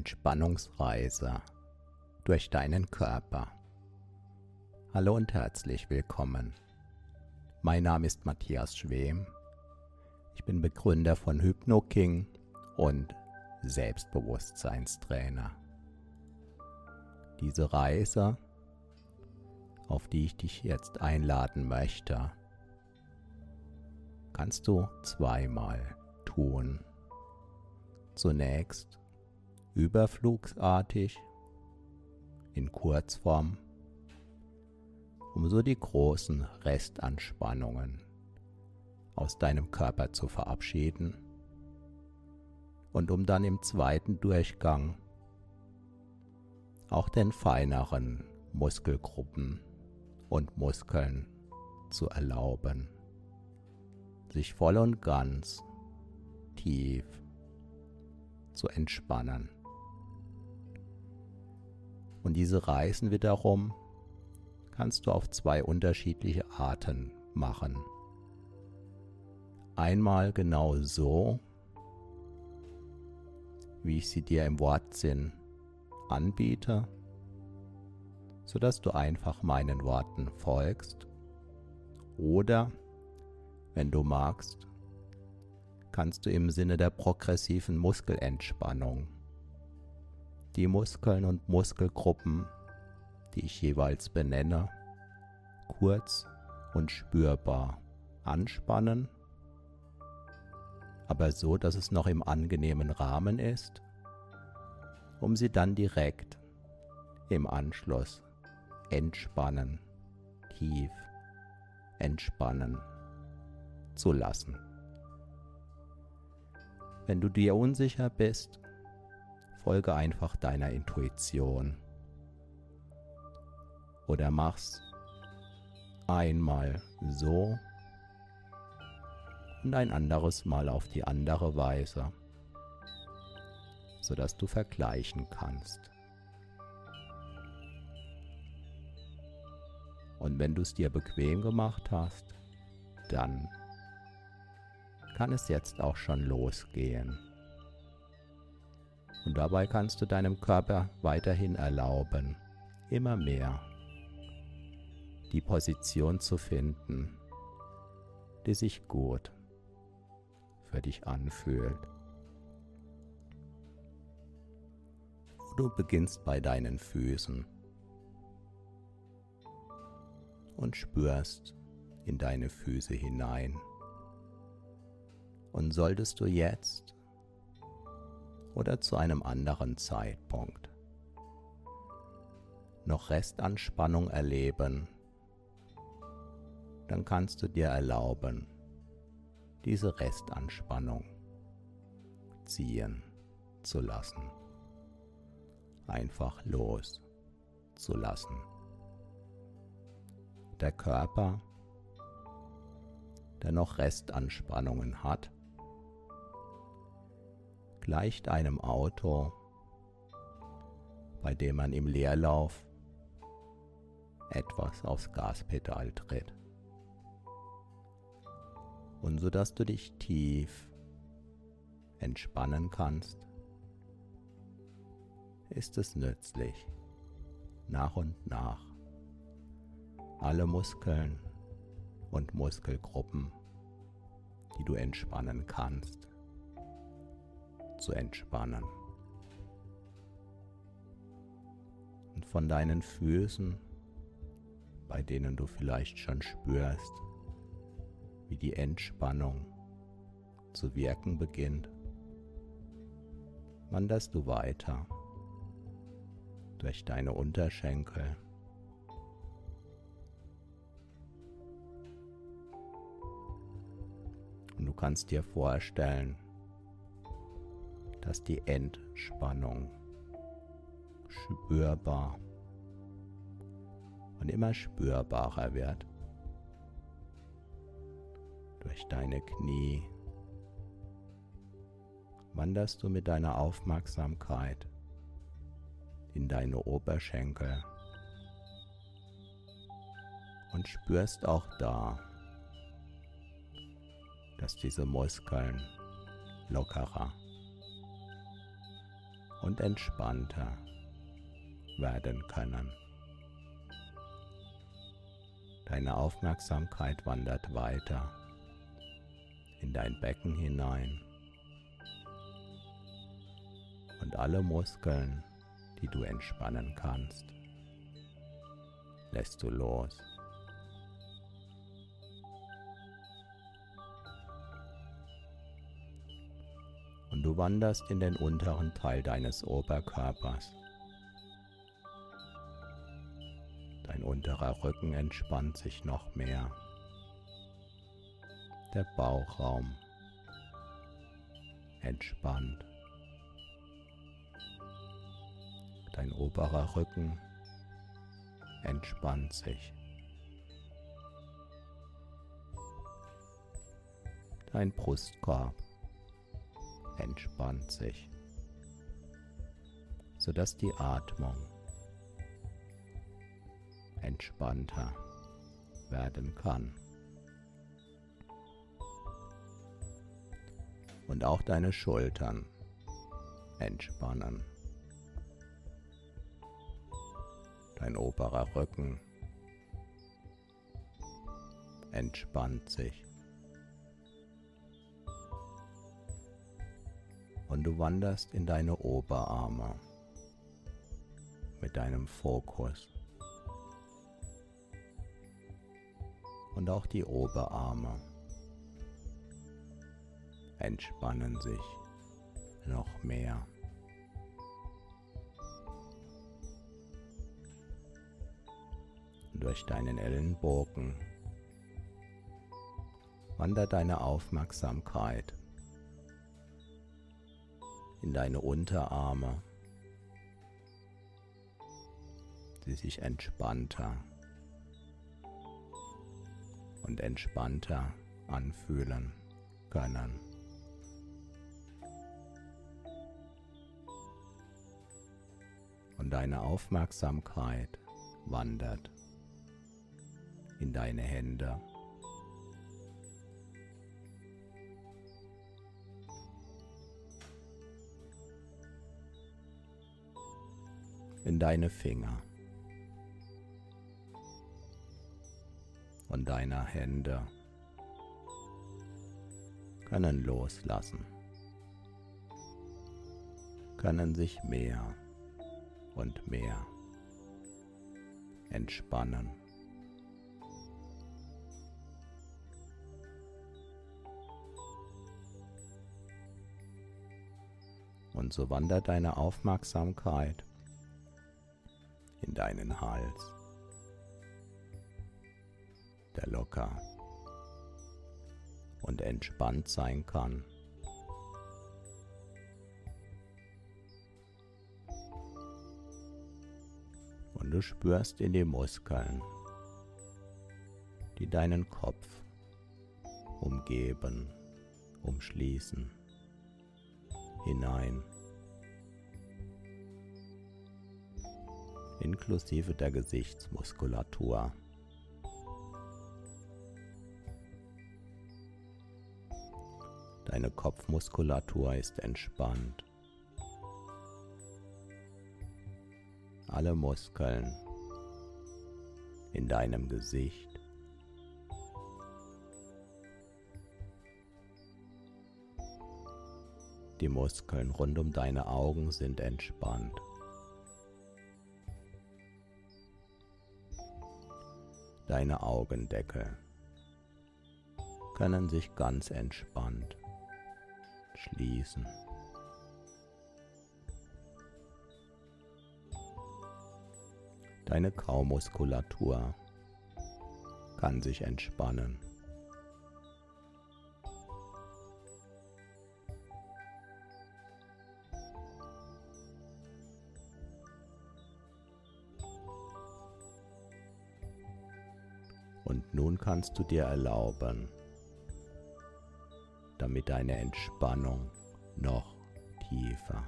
Entspannungsreise durch deinen Körper. Hallo und herzlich willkommen. Mein Name ist Matthias Schwem. Ich bin Begründer von HypnoKing und Selbstbewusstseinstrainer. Diese Reise, auf die ich dich jetzt einladen möchte, kannst du zweimal tun. Zunächst überflugsartig in Kurzform, um so die großen Restanspannungen aus deinem Körper zu verabschieden und um dann im zweiten Durchgang auch den feineren Muskelgruppen und Muskeln zu erlauben, sich voll und ganz tief zu entspannen. Und diese Reisen wiederum kannst du auf zwei unterschiedliche Arten machen. Einmal genau so, wie ich sie dir im Wortsinn anbiete, sodass du einfach meinen Worten folgst. Oder, wenn du magst, kannst du im Sinne der progressiven Muskelentspannung die Muskeln und Muskelgruppen, die ich jeweils benenne, kurz und spürbar anspannen, aber so, dass es noch im angenehmen Rahmen ist, um sie dann direkt im Anschluss entspannen, tief entspannen zu lassen. Wenn du dir unsicher bist, folge einfach deiner Intuition. Oder mach's einmal so und ein anderes Mal auf die andere Weise, sodass du vergleichen kannst. Und wenn du es dir bequem gemacht hast, dann kann es jetzt auch schon losgehen. Und dabei kannst du deinem Körper weiterhin erlauben, immer mehr die Position zu finden, die sich gut für dich anfühlt. Du beginnst bei deinen Füßen und spürst in deine Füße hinein. Und solltest du jetzt oder zu einem anderen Zeitpunkt noch Restanspannung erleben, dann kannst du dir erlauben, diese Restanspannung ziehen zu lassen. einfach loszulassen. Der Körper, der noch Restanspannungen hat, gleicht einem Auto, bei dem man im Leerlauf etwas aufs Gaspedal tritt. Und so dass du dich tief entspannen kannst, ist es nützlich, nach und nach alle Muskeln und Muskelgruppen, die du entspannen kannst, zu entspannen. Und von deinen Füßen, bei denen du vielleicht schon spürst, wie die Entspannung zu wirken beginnt, wanderst du weiter durch deine Unterschenkel. Und du kannst dir vorstellen, dass die Entspannung spürbar und immer spürbarer wird. Durch deine Knie wanderst du mit deiner Aufmerksamkeit in deine Oberschenkel und spürst auch da, dass diese Muskeln lockerer und entspannter werden können. Deine Aufmerksamkeit wandert weiter in dein Becken hinein und alle Muskeln, die du entspannen kannst, lässt du los. Du wanderst in den unteren Teil deines Oberkörpers. Dein unterer Rücken entspannt sich noch mehr. Der Bauchraum entspannt. Dein oberer Rücken entspannt sich. Dein Brustkorb entspannt sich, sodass die Atmung entspannter werden kann. Und auch deine Schultern entspannen. Dein oberer Rücken entspannt sich. Du wanderst in deine Oberarme mit deinem Fokus. Und auch die Oberarme entspannen sich noch mehr. durch deinen Ellenbogen wandert deine Aufmerksamkeit in deine Unterarme, die sich entspannter und entspannter anfühlen können. Und deine Aufmerksamkeit wandert in deine Hände. In deine Finger und deine Hände können loslassen, können sich mehr und mehr entspannen. Und so wandert deine Aufmerksamkeit in deinen Hals, der locker und entspannt sein kann. Und du spürst in die Muskeln, die deinen Kopf umgeben, umschließen, hinein. Inklusive der Gesichtsmuskulatur. Deine Kopfmuskulatur ist entspannt. Alle Muskeln in deinem Gesicht Die Muskeln rund um deine Augen sind entspannt. Deine Augendeckel können sich ganz entspannt schließen. Deine Kaumuskulatur kann sich entspannen. Und nun kannst du dir erlauben, damit deine Entspannung noch tiefer,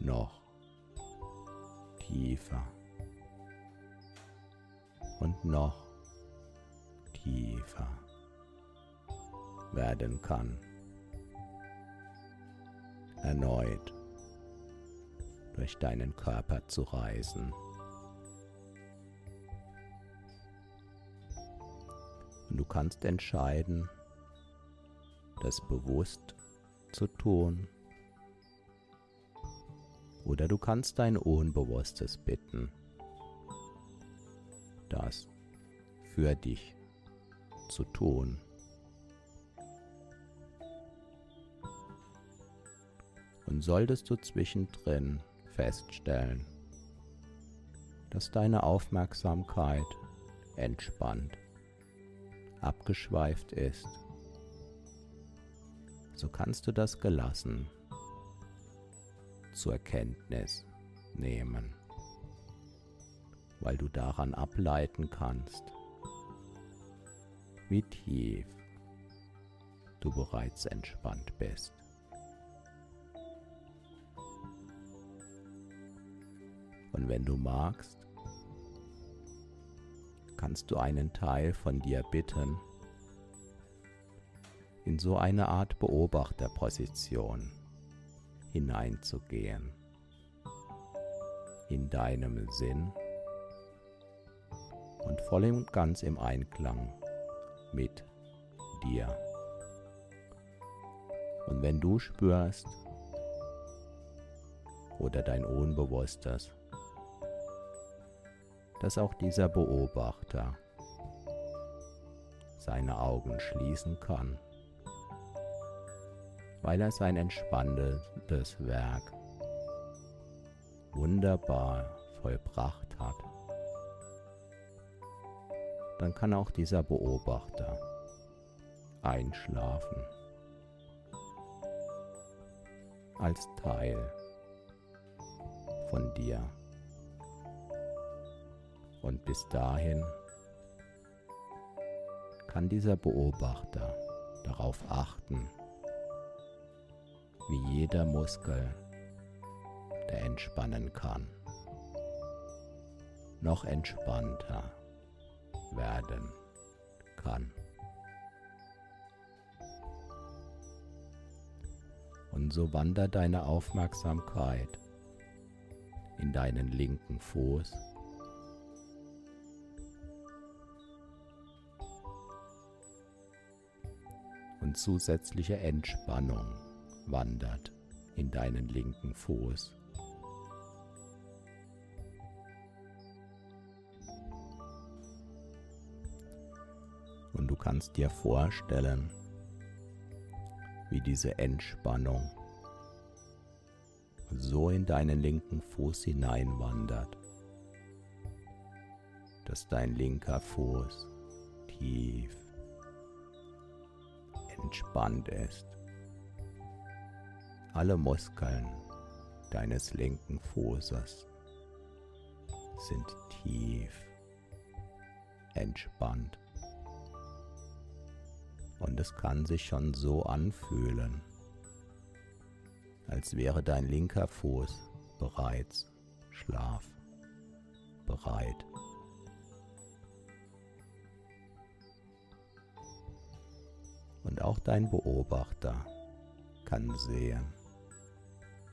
noch tiefer und noch tiefer werden kann. Erneut durch deinen Körper zu reisen. Kannst entscheiden, das bewusst zu tun. Oder du kannst dein Unbewusstes bitten, das für dich zu tun. Und solltest du zwischendrin feststellen, dass deine Aufmerksamkeit entspannt abgeschweift ist, so kannst du das gelassen zur Kenntnis nehmen, weil du daran ableiten kannst, wie tief du bereits entspannt bist. Und wenn du magst, kannst du einen Teil von dir bitten, in so eine Art Beobachterposition hineinzugehen, in deinem Sinn. Und voll und ganz im Einklang mit dir. Und wenn du spürst oder dein Unbewusstes dass auch dieser Beobachter seine Augen schließen kann, weil er sein entspannendes Werk wunderbar vollbracht hat. Dann kann auch dieser Beobachter einschlafen als Teil von dir. Und bis dahin kann dieser Beobachter darauf achten, wie jeder Muskel, der entspannen kann, noch entspannter werden kann. Und so wandert deine Aufmerksamkeit in deinen linken Fuß und zusätzliche Entspannung wandert in deinen linken Fuß. Und du kannst dir vorstellen, wie diese Entspannung so in deinen linken Fuß hineinwandert, dass dein linker Fuß tief entspannt ist. Alle Muskeln deines linken Fußes sind tief entspannt. Und es kann sich schon so anfühlen, als wäre dein linker Fuß bereits schlafbereit. Und auch dein Beobachter kann sehen,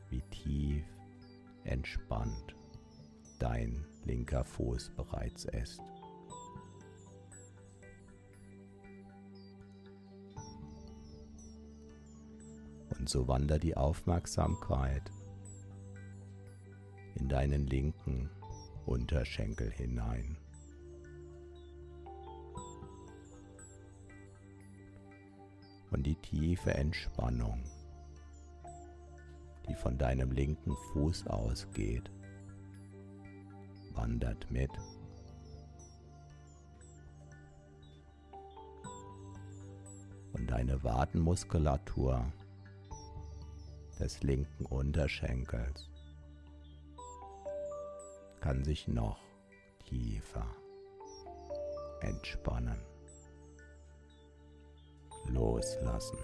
wie tief entspannt dein linker Fuß bereits ist. Und so wandert die Aufmerksamkeit in deinen linken Unterschenkel hinein. Und die tiefe Entspannung, die von deinem linken Fuß ausgeht, wandert mit. Und deine Wadenmuskulatur des linken Unterschenkels kann sich noch tiefer entspannen, loslassen.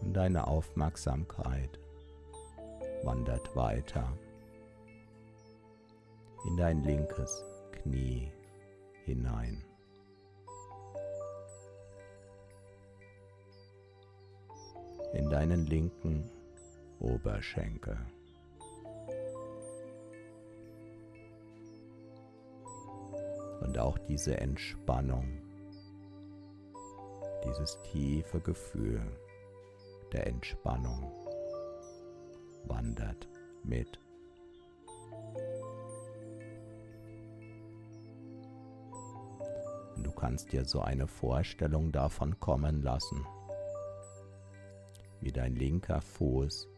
Und deine Aufmerksamkeit wandert weiter in dein linkes Knie hinein. In deinen linken Oberschenkel. Und auch diese Entspannung, dieses tiefe Gefühl der Entspannung wandert mit kannst dir so eine Vorstellung davon kommen lassen, wie dein linker Fuß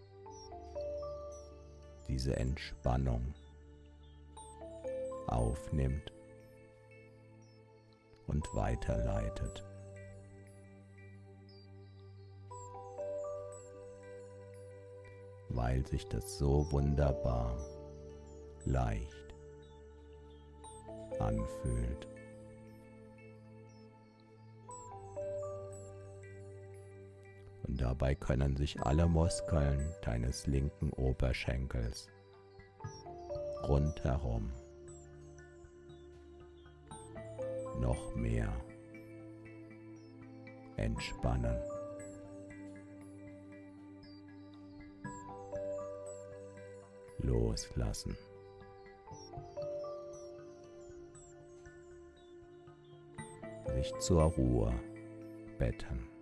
diese Entspannung aufnimmt und weiterleitet. Weil sich das so wunderbar leicht anfühlt. Dabei können sich alle Muskeln deines linken Oberschenkels rundherum noch mehr entspannen. Loslassen. Sich zur Ruhe betten.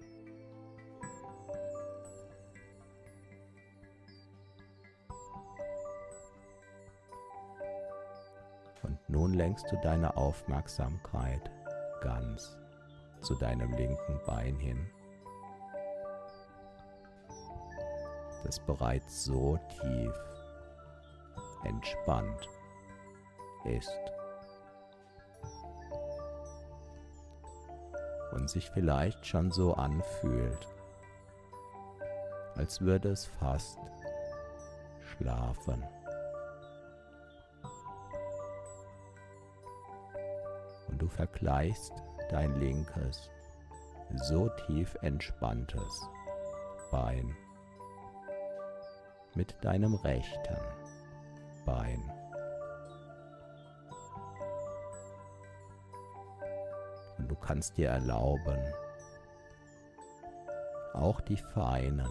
Nun lenkst du deine Aufmerksamkeit ganz zu deinem linken Bein hin, das bereits so tief entspannt ist und sich vielleicht schon so anfühlt, als würde es fast schlafen. Du vergleichst dein linkes, so tief entspanntes Bein mit deinem rechten Bein. Und du kannst dir erlauben, auch die feinen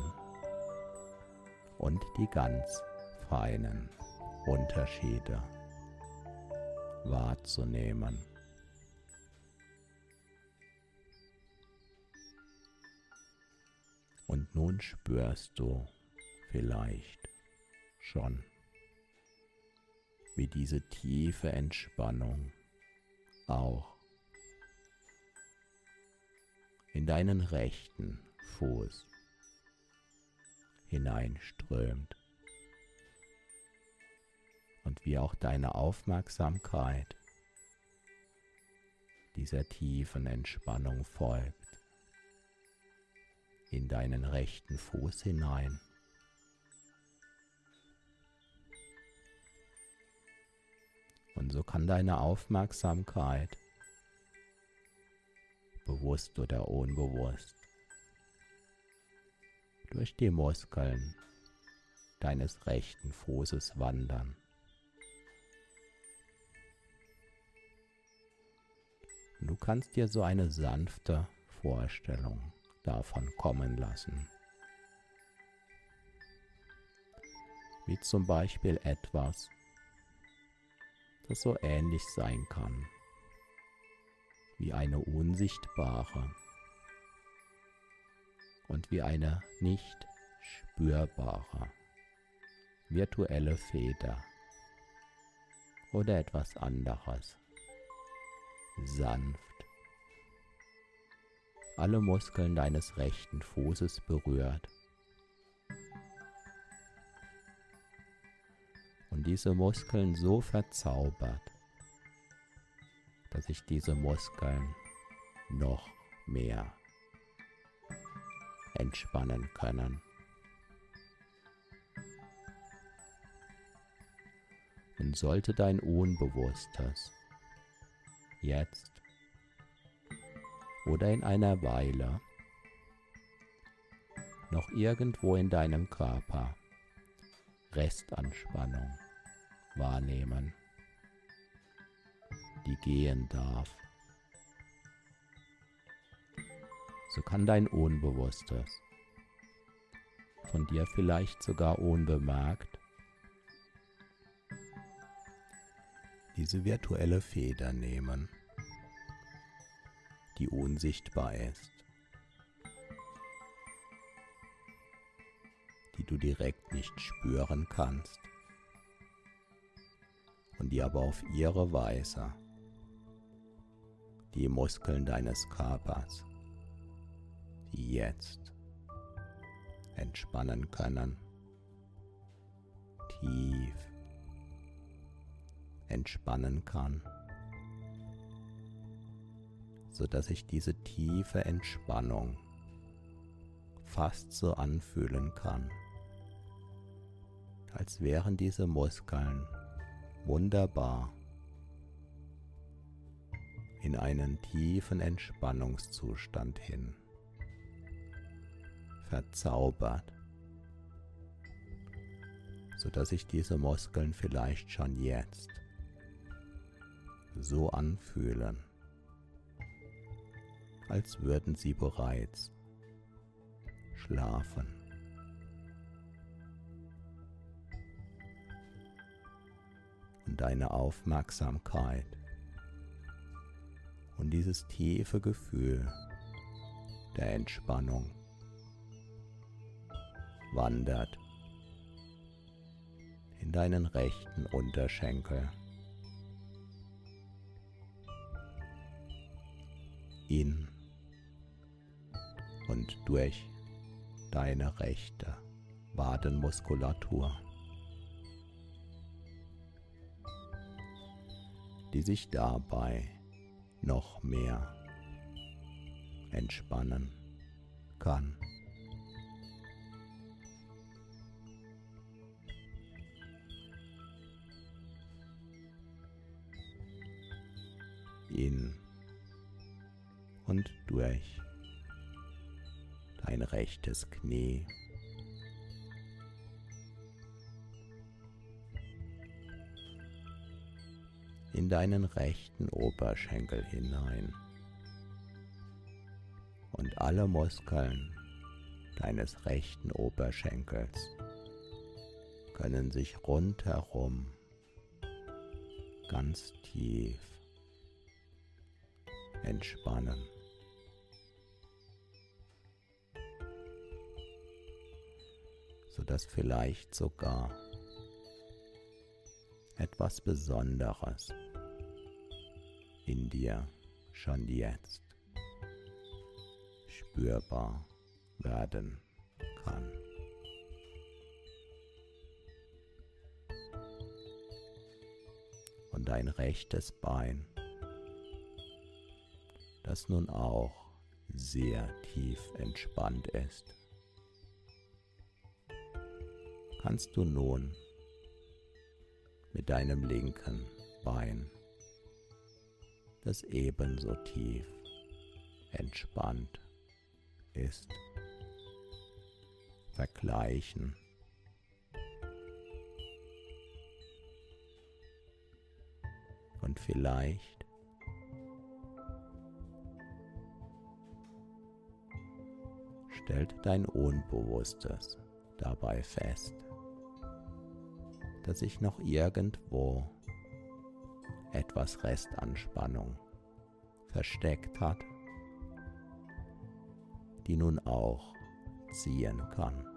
und die ganz feinen Unterschiede wahrzunehmen. Und nun spürst du vielleicht schon, wie diese tiefe Entspannung auch in deinen rechten Fuß hineinströmt. Und wie auch deine Aufmerksamkeit dieser tiefen Entspannung folgt in deinen rechten Fuß hinein. Und so kann deine Aufmerksamkeit, bewusst oder unbewusst, durch die Muskeln deines rechten Fußes wandern. Du kannst dir so eine sanfte Vorstellung davon kommen lassen. Wie zum Beispiel etwas, das so ähnlich sein kann wie eine unsichtbare und wie eine nicht spürbare virtuelle Feder oder etwas anderes sanft alle Muskeln deines rechten Fußes berührt. Und diese Muskeln so verzaubert, dass sich diese Muskeln noch mehr entspannen können. Und sollte dein Unbewusstes jetzt oder in einer Weile. Noch irgendwo in deinem Körper. Restanspannung wahrnehmen, die gehen darf. So kann dein Unbewusstes von dir vielleicht sogar unbemerkt diese virtuelle Feder nehmen die unsichtbar ist, die du direkt nicht spüren kannst und die aber auf ihre Weise die Muskeln deines Körpers, die jetzt entspannen können, tief entspannen kann sodass sich diese tiefe Entspannung fast so anfühlen kann, als wären diese Muskeln wunderbar in einen tiefen Entspannungszustand hin verzaubert, sodass sich diese Muskeln vielleicht schon jetzt so anfühlen, als würden sie bereits schlafen. Und deine Aufmerksamkeit und dieses tiefe Gefühl der Entspannung wandert in deinen rechten Unterschenkel. in und durch deine rechte Wadenmuskulatur, die sich dabei noch mehr entspannen kann. In und durch dein rechtes Knie. in deinen rechten Oberschenkel hinein und alle Muskeln deines rechten Oberschenkels können sich rundherum ganz tief entspannen. Sodass vielleicht sogar etwas Besonderes in dir schon jetzt spürbar werden kann. und dein rechtes Bein, das nun auch sehr tief entspannt ist. Kannst du nun mit deinem linken Bein, das ebenso tief entspannt ist, vergleichen. Und vielleicht stellt dein Unbewusstes dabei fest, dass sich noch irgendwo etwas Restanspannung versteckt hat, die nun auch ziehen kann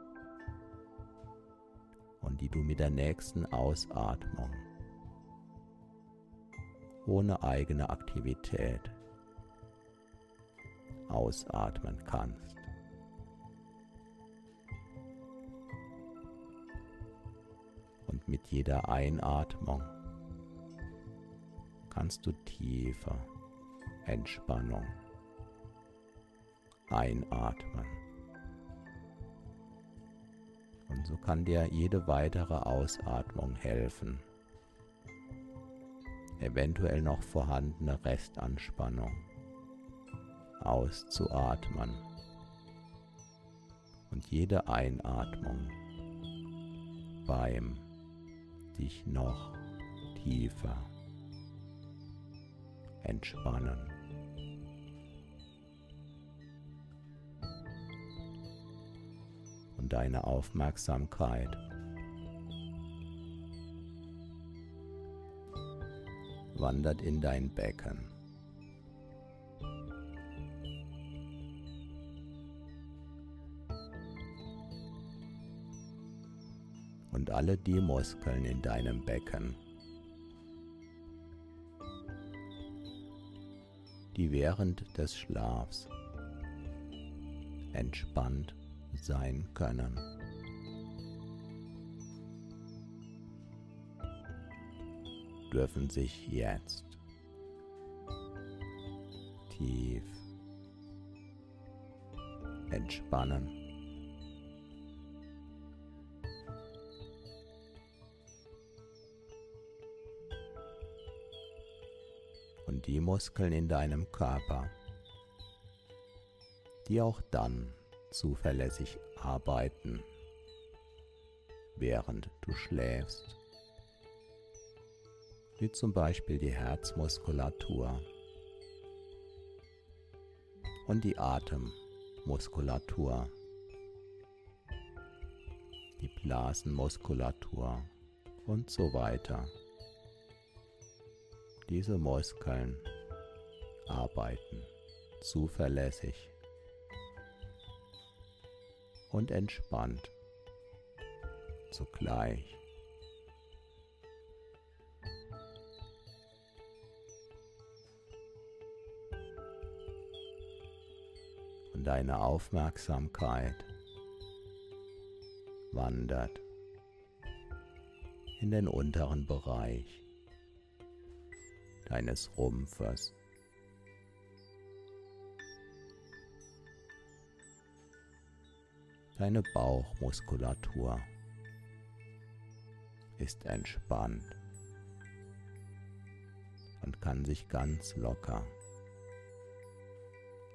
und die du mit der nächsten Ausatmung ohne eigene Aktivität ausatmen kannst. Jeder Einatmung kannst du tiefer Entspannung einatmen. Und so kann dir jede weitere Ausatmung helfen, eventuell noch vorhandene Restanspannung auszuatmen. Und jede Einatmung beim dich noch tiefer entspannen. Und deine Aufmerksamkeit wandert in dein Becken. Alle die Muskeln in deinem Becken, die während des Schlafs entspannt sein können. dürfen sich jetzt tief entspannen. Die Muskeln in deinem Körper, die auch dann zuverlässig arbeiten, während du schläfst wie zum Beispiel die Herzmuskulatur und die Atemmuskulatur, die Blasenmuskulatur und so weiter. Diese Muskeln arbeiten zuverlässig und entspannt zugleich. deine Aufmerksamkeit wandert in den unteren Bereich deines Rumpfes. Deine Bauchmuskulatur ist entspannt und kann sich ganz locker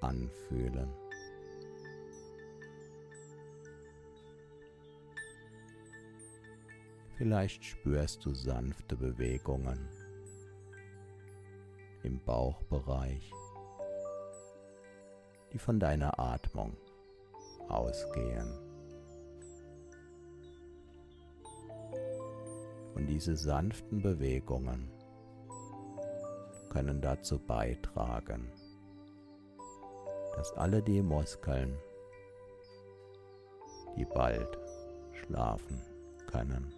anfühlen. Vielleicht spürst du sanfte Bewegungen im Bauchbereich, die von deiner Atmung ausgehen. Und diese sanften Bewegungen können dazu beitragen, dass alle die Muskeln, die bald schlafen können,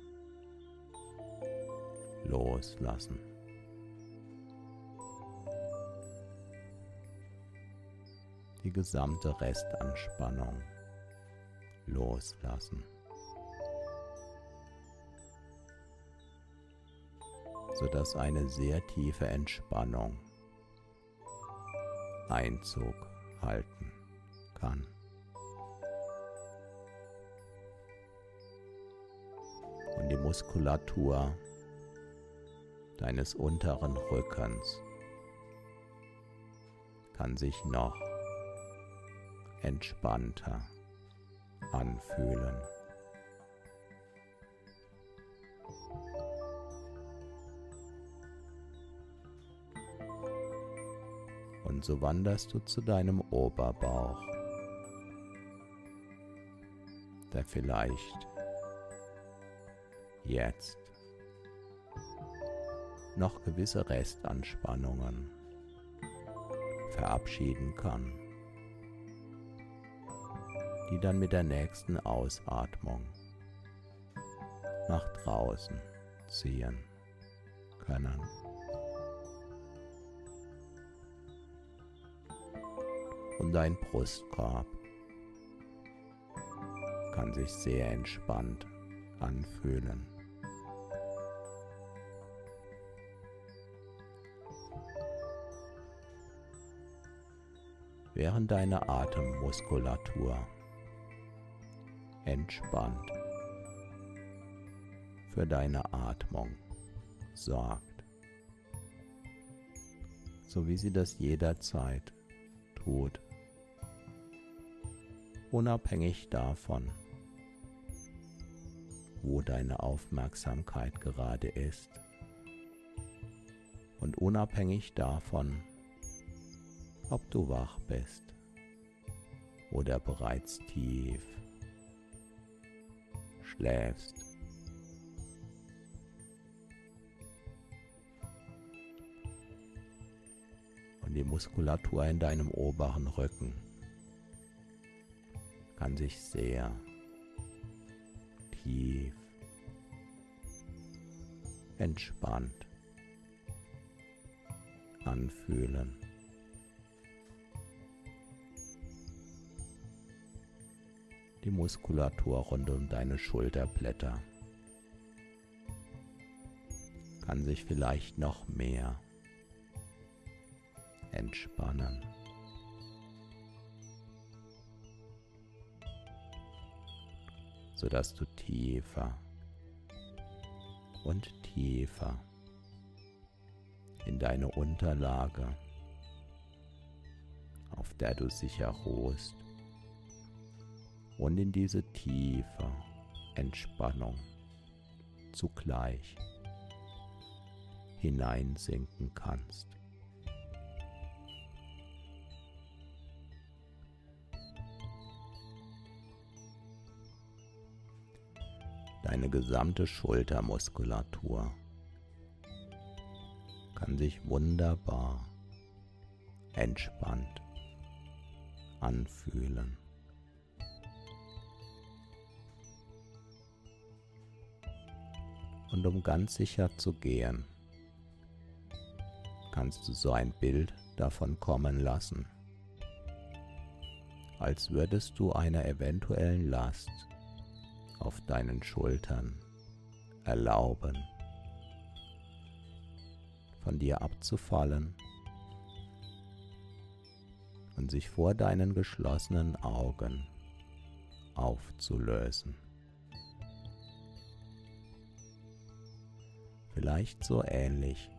loslassen. Die gesamte Restanspannung loslassen. sodass eine sehr tiefe Entspannung Einzug halten kann. Und die Muskulatur deines unteren Rückens kann sich noch entspannter anfühlen. Und so wanderst du zu deinem Oberbauch, der vielleicht jetzt noch gewisse Restanspannungen verabschieden kann, die dann mit der nächsten Ausatmung nach draußen ziehen können. Und dein Brustkorb kann sich sehr entspannt anfühlen. während deine Atemmuskulatur entspannt für deine Atmung sorgt, so wie sie das jederzeit tut, unabhängig davon, wo deine Aufmerksamkeit gerade ist. Und unabhängig davon, ob du wach bist oder bereits tief schläfst. Und die Muskulatur in deinem oberen Rücken kann sich sehr tief entspannt anfühlen. Die Muskulatur rund um deine Schulterblätter kann sich vielleicht noch mehr entspannen. sodass du tiefer und tiefer in deine Unterlage, auf der du sicher ruhst, und in diese tiefe Entspannung zugleich hineinsinken kannst. Deine gesamte Schultermuskulatur kann sich wunderbar entspannt anfühlen. Und um ganz sicher zu gehen, kannst du so ein Bild davon kommen lassen, als würdest du einer eventuellen Last auf deinen Schultern erlauben, von dir abzufallen und sich vor deinen geschlossenen Augen aufzulösen. Vielleicht so ähnlich,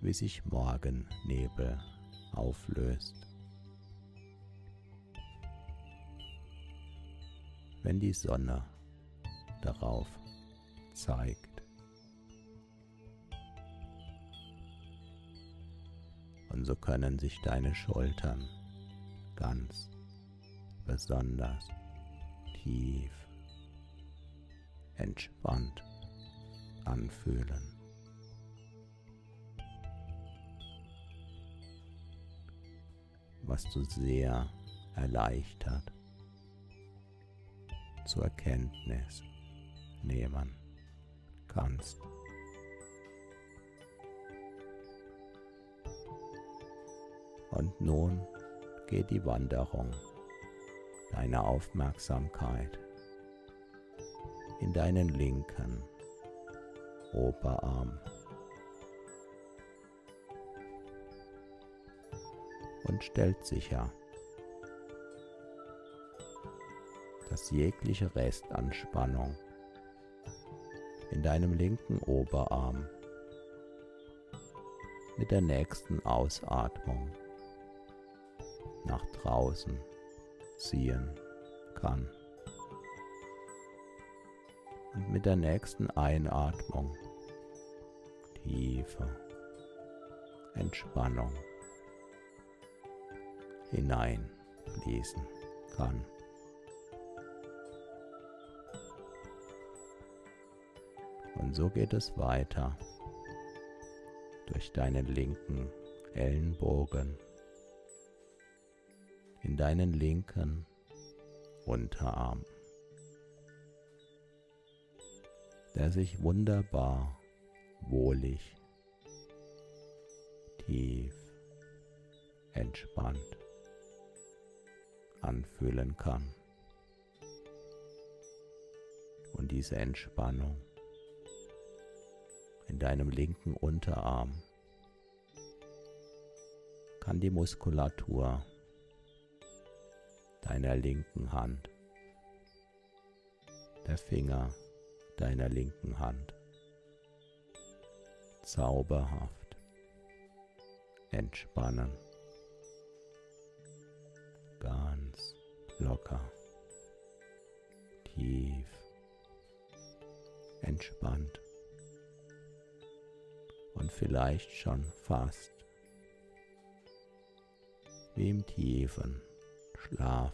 wie sich Morgennebel auflöst. Wenn die Sonne darauf zeigt. Und so können sich deine Schultern ganz besonders tief entspannt anfühlen. Was du sehr erleichtert zur Erkenntnis nehmen kannst. Und nun geht die Wanderung deiner Aufmerksamkeit in deinen linken Oberarm und stellt sicher, dass jegliche Restanspannung in deinem linken Oberarm mit der nächsten Ausatmung nach draußen ziehen kann. Und mit der nächsten Einatmung tiefe Entspannung hineinfließen kann. Und so geht es weiter durch deinen linken Ellenbogen in deinen linken Unterarm, der sich wunderbar wohlig, tief, entspannt anfühlen kann. Und diese Entspannung in deinem linken Unterarm kann die Muskulatur deiner linken Hand, der Finger deiner linken Hand zauberhaft. Entspannen, ganz locker, tief. Entspannt. Und vielleicht schon fast. Wie im tiefen Schlaf.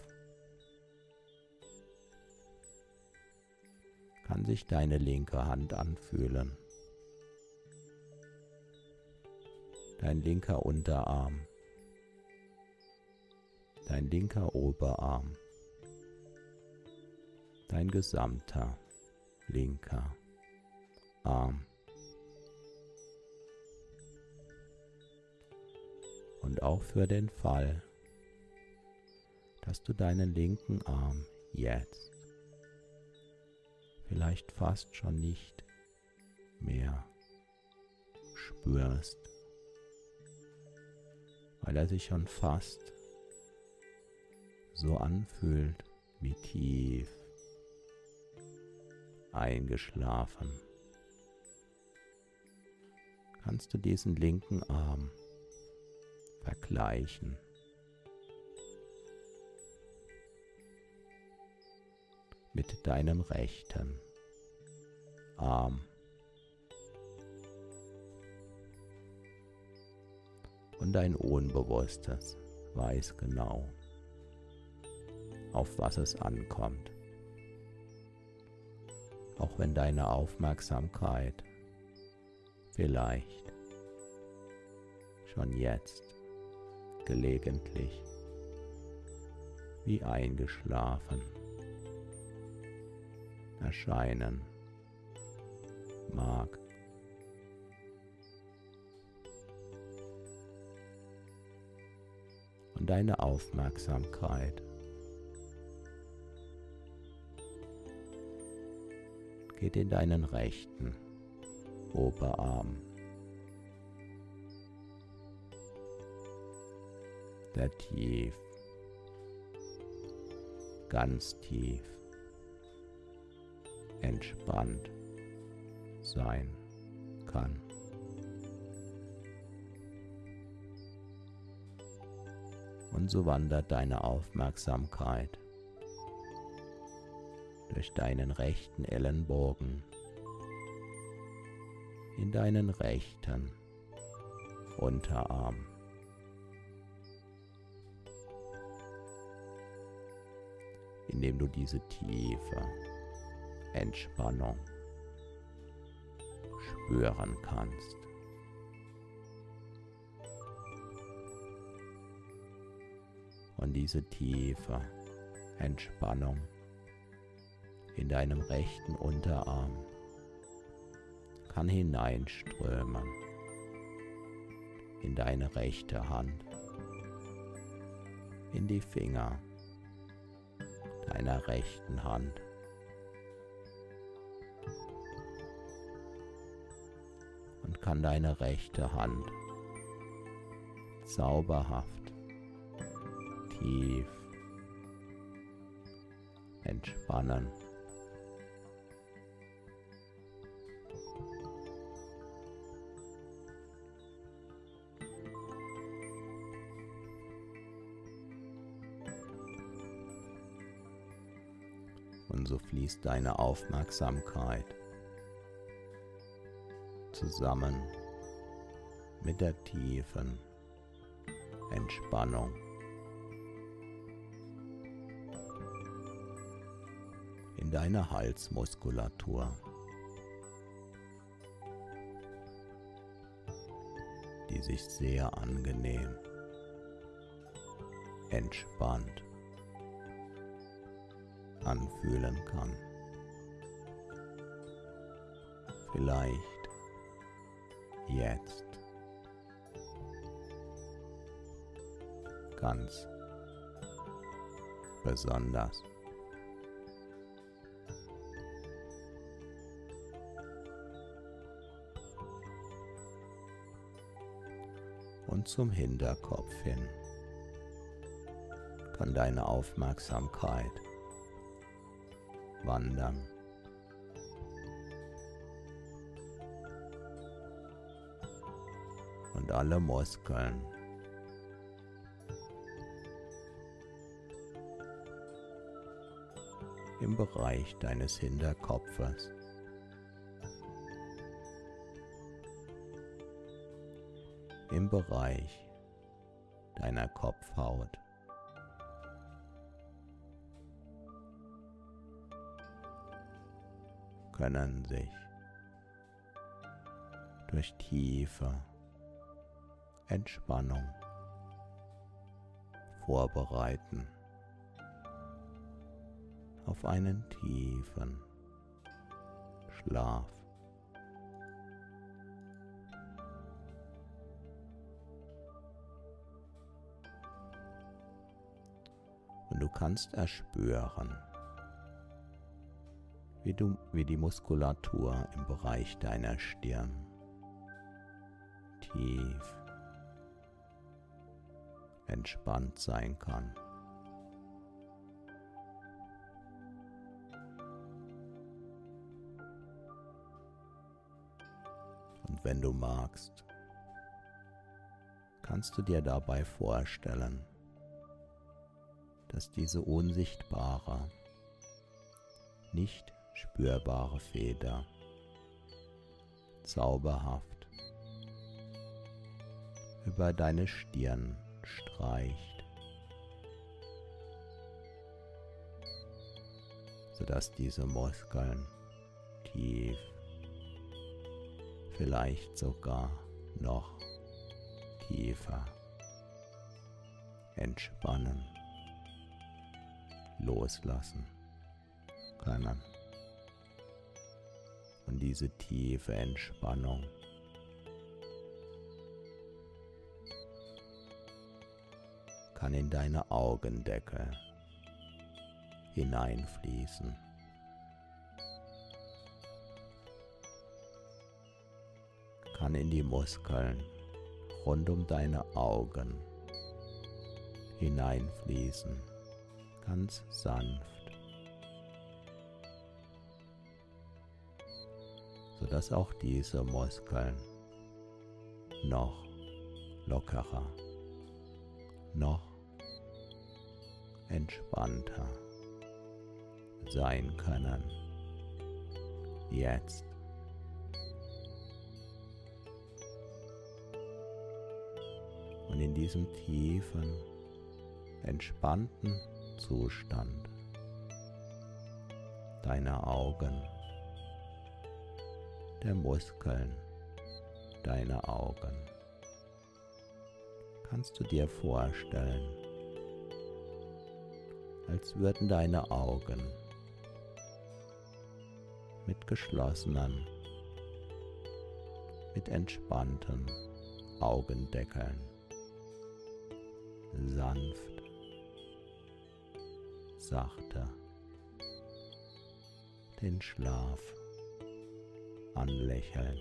Kann sich deine linke Hand anfühlen, dein linker Unterarm, dein linker Oberarm, dein gesamter linker Arm. und auch für den Fall, dass du deinen linken Arm jetzt vielleicht fast schon nicht mehr spürst, weil er sich schon fast so anfühlt wie tief eingeschlafen. Kannst du diesen linken Arm vergleichen. Mit deinem rechten Arm. Und dein Unbewusstes weiß genau, auf was es ankommt. Auch wenn deine Aufmerksamkeit vielleicht schon jetzt gelegentlich wie eingeschlafen erscheinen mag. Deine Aufmerksamkeit geht in deinen rechten Oberarm. der tief, ganz tief entspannt sein kann. Und so wandert deine Aufmerksamkeit durch deinen rechten Ellenbogen in deinen rechten Unterarm. indem du diese tiefe Entspannung spüren kannst. Und diese tiefe Entspannung in deinem rechten Unterarm kann hineinströmen in deine rechte Hand, in die Finger deiner rechten Hand. und kann deine rechte Hand zauberhaft tief entspannen. Und so fließt deine Aufmerksamkeit zusammen mit der tiefen Entspannung. In deine Halsmuskulatur. die sich sehr angenehm entspannt anfühlen kann. Vielleicht jetzt ganz besonders. Und zum Hinterkopf hin kann deine Aufmerksamkeit wandern. Und alle Muskeln im Bereich deines Hinterkopfes. Im Bereich deiner Kopfhaut. können sich durch tiefe Entspannung vorbereiten auf einen tiefen Schlaf. Und du kannst erspüren, wie, du, wie die Muskulatur im Bereich deiner Stirn tief entspannt sein kann. Und wenn du magst, kannst du dir dabei vorstellen, dass diese unsichtbare, nicht spürbare Feder, zauberhaft. Über deine Stirn streicht, sodass diese Muskeln tief, vielleicht sogar noch tiefer entspannen, loslassen können und diese tiefe Entspannung. kann in deine Augendecke hineinfließen. Kann in die Muskeln rund um deine Augen hineinfließen, ganz sanft. sodass auch diese Muskeln noch lockerer, noch entspannter sein können. Jetzt. Und in diesem tiefen, entspannten Zustand deiner Augen der Muskeln deiner Augen. Kannst du dir vorstellen, als würden deine Augen mit geschlossenen, mit entspannten Augendeckeln sanft, sachter den Schlaf anlächeln.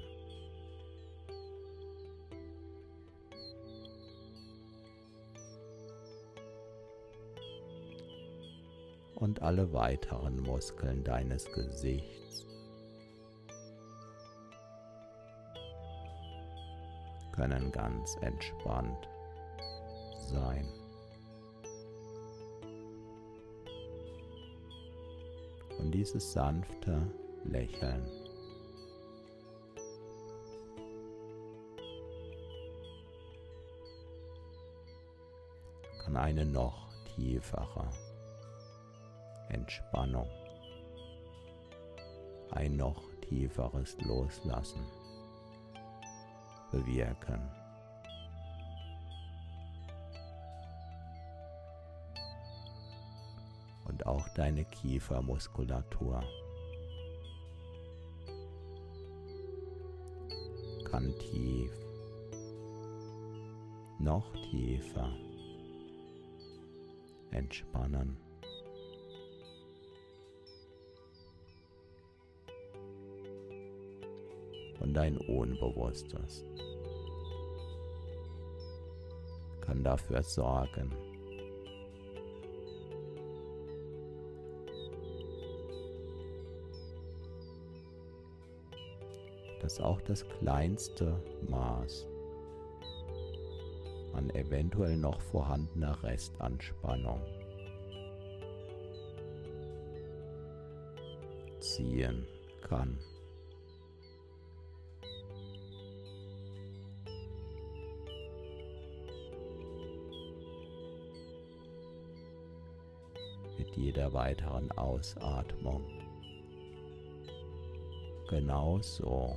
Und alle weiteren Muskeln deines Gesichts können ganz entspannt sein. Dieses sanfte Lächeln kann eine noch tiefere Entspannung, ein noch tieferes Loslassen bewirken. Deine Kiefermuskulatur kann tief, noch tiefer entspannen. Und dein Unbewusstes kann dafür sorgen, dass auch das kleinste Maß an eventuell noch vorhandener Restanspannung ziehen kann. Mit jeder weiteren Ausatmung. Genauso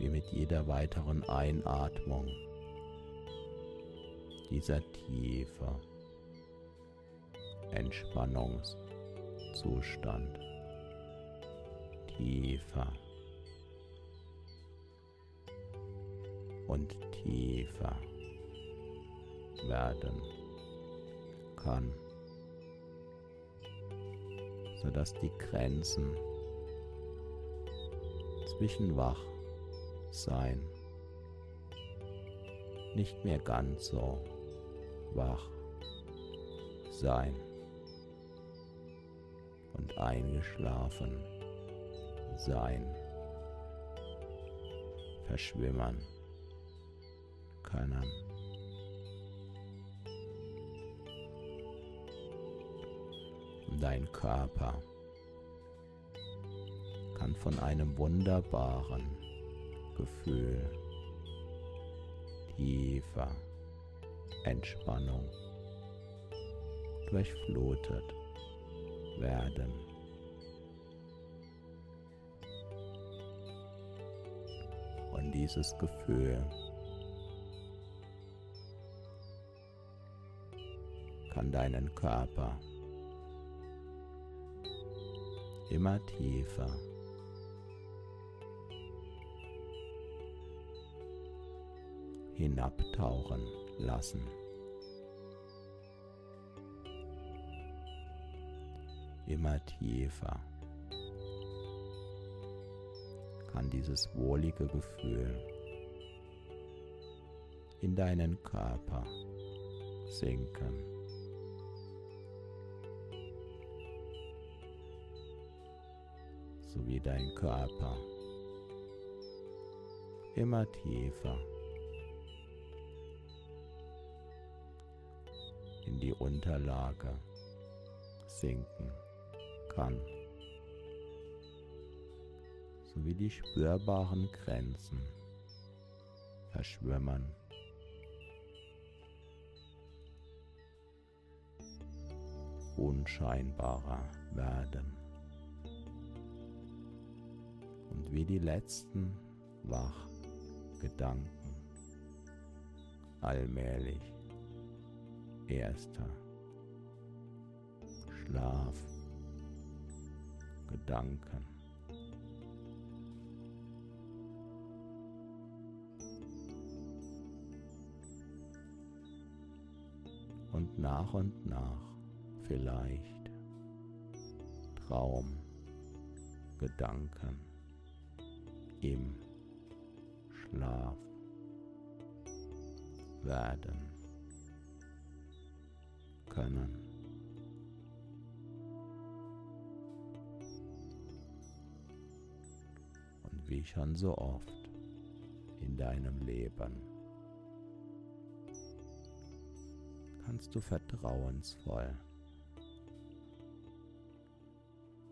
wie mit jeder weiteren Einatmung. Dieser tiefe Entspannungszustand. Tiefer. Und tiefer werden kann, sodass die Grenzen zwischen wach sein, nicht mehr ganz so wach sein. Und eingeschlafen sein, verschwimmern können. Dein Körper kann von einem wunderbaren Gefühl tiefer Entspannung durchflutet werden. Und dieses Gefühl kann deinen Körper immer tiefer hinabtauchen lassen. Immer tiefer kann dieses wohlige Gefühl in deinen Körper sinken. So wie dein Körper immer tiefer die Unterlage sinken kann, sowie die spürbaren Grenzen verschwimmen. unscheinbarer werden und wie die letzten Wachgedanken allmählich erster. Schlaf, Gedanken. Und nach und nach vielleicht Traumgedanken im Schlaf werden können. Und wie schon so oft in deinem Leben kannst du vertrauensvoll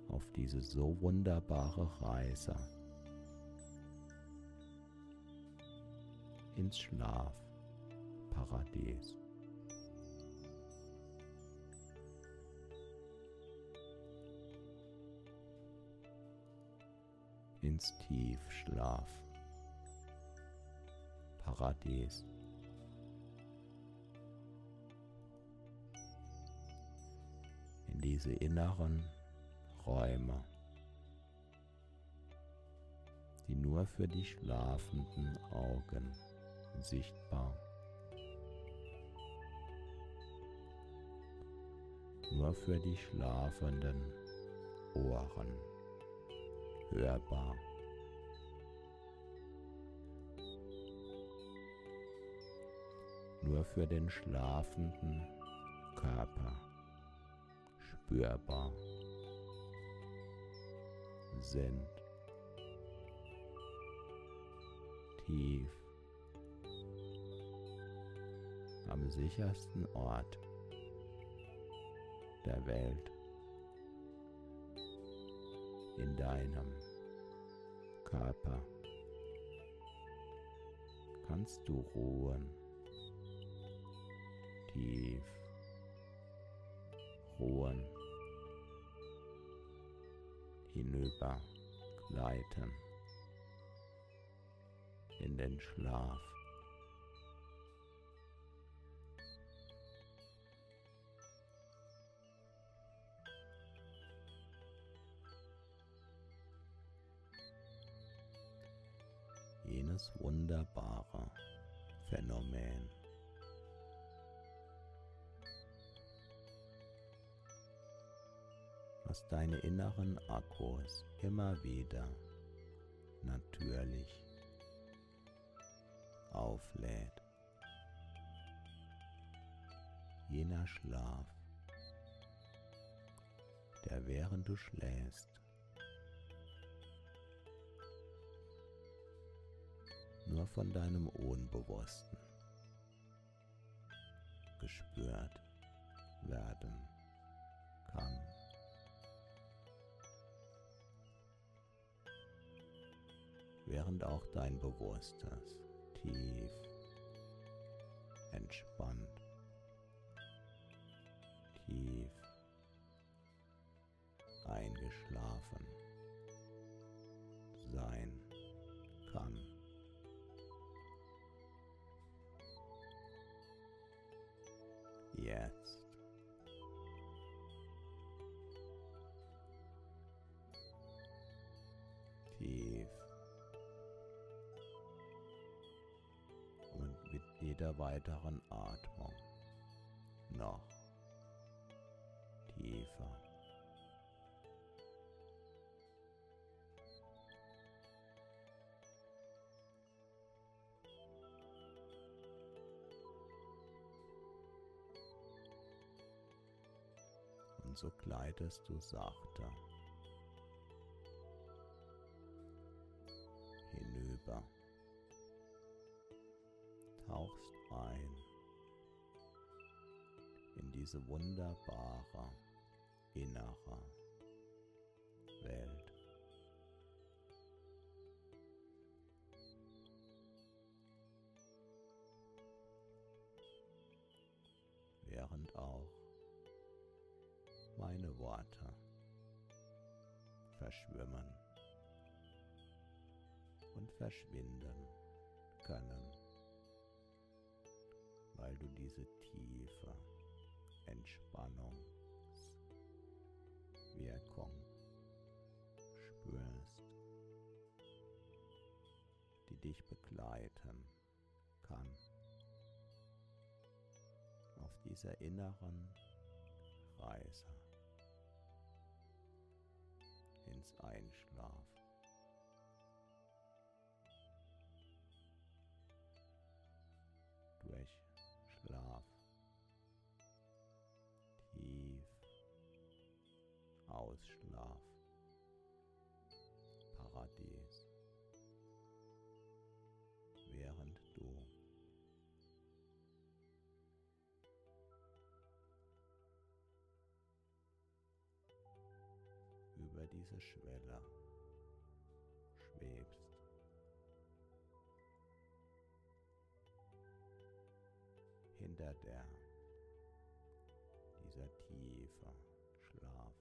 auf diese so wunderbare Reise ins Schlafparadies ins Tiefschlaf. Paradies. In diese inneren Räume, die nur für die schlafenden Augen sichtbar, nur für die schlafenden Ohren hörbar. Nur für den schlafenden Körper spürbar sind tief am sichersten Ort der Welt in deinem Körper kannst du ruhen, tief ruhen, hinüber gleiten in den Schlaf. Jenes wunderbare Phänomen. was deine inneren Akkus immer wieder natürlich auflädt. Jener Schlaf, der während du schläfst nur von deinem Unbewussten gespürt werden kann. Während auch dein Bewusstes tief entspannt, tief eingeschlafen weiteren Atmung noch tiefer. so gleitest du sachter hinüber, tauchst ein in diese wunderbare innere Welt. während auch meine Worte verschwimmen und verschwinden können, weil du diese tiefe Entspannungswirkung spürst, die dich begleiten kann auf dieser inneren Reise. ins Einschlaf. Diese Schwelle schwebst. Hinter der dieser tiefe Schlaf.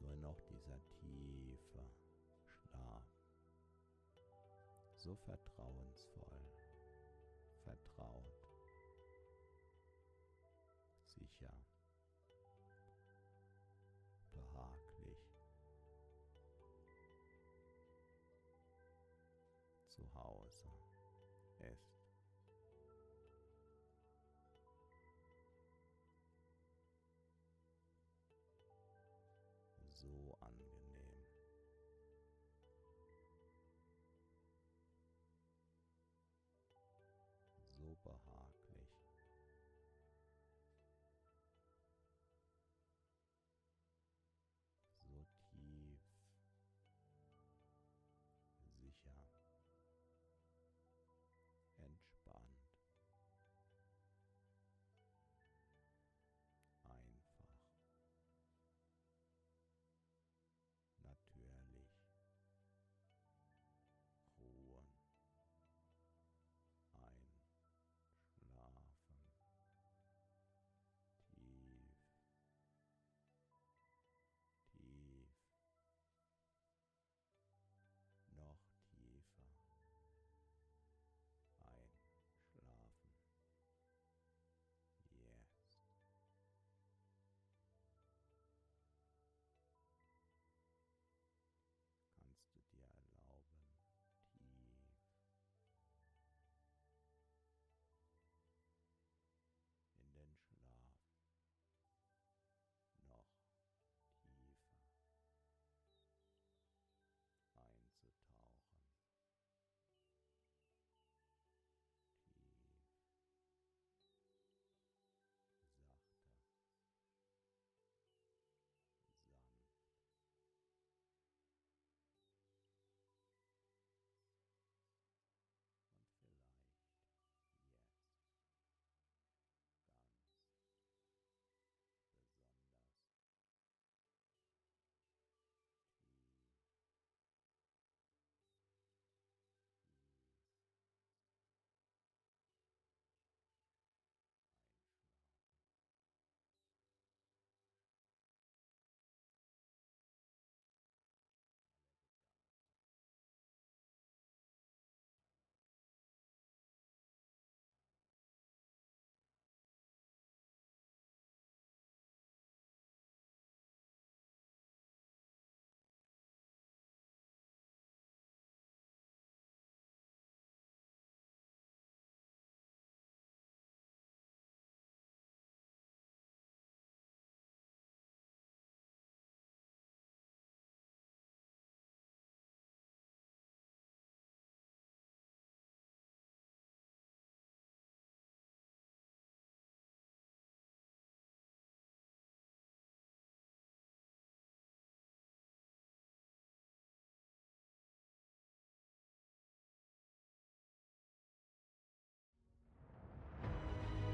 Nur noch dieser tiefe Schlaf. So vertrauensvoll,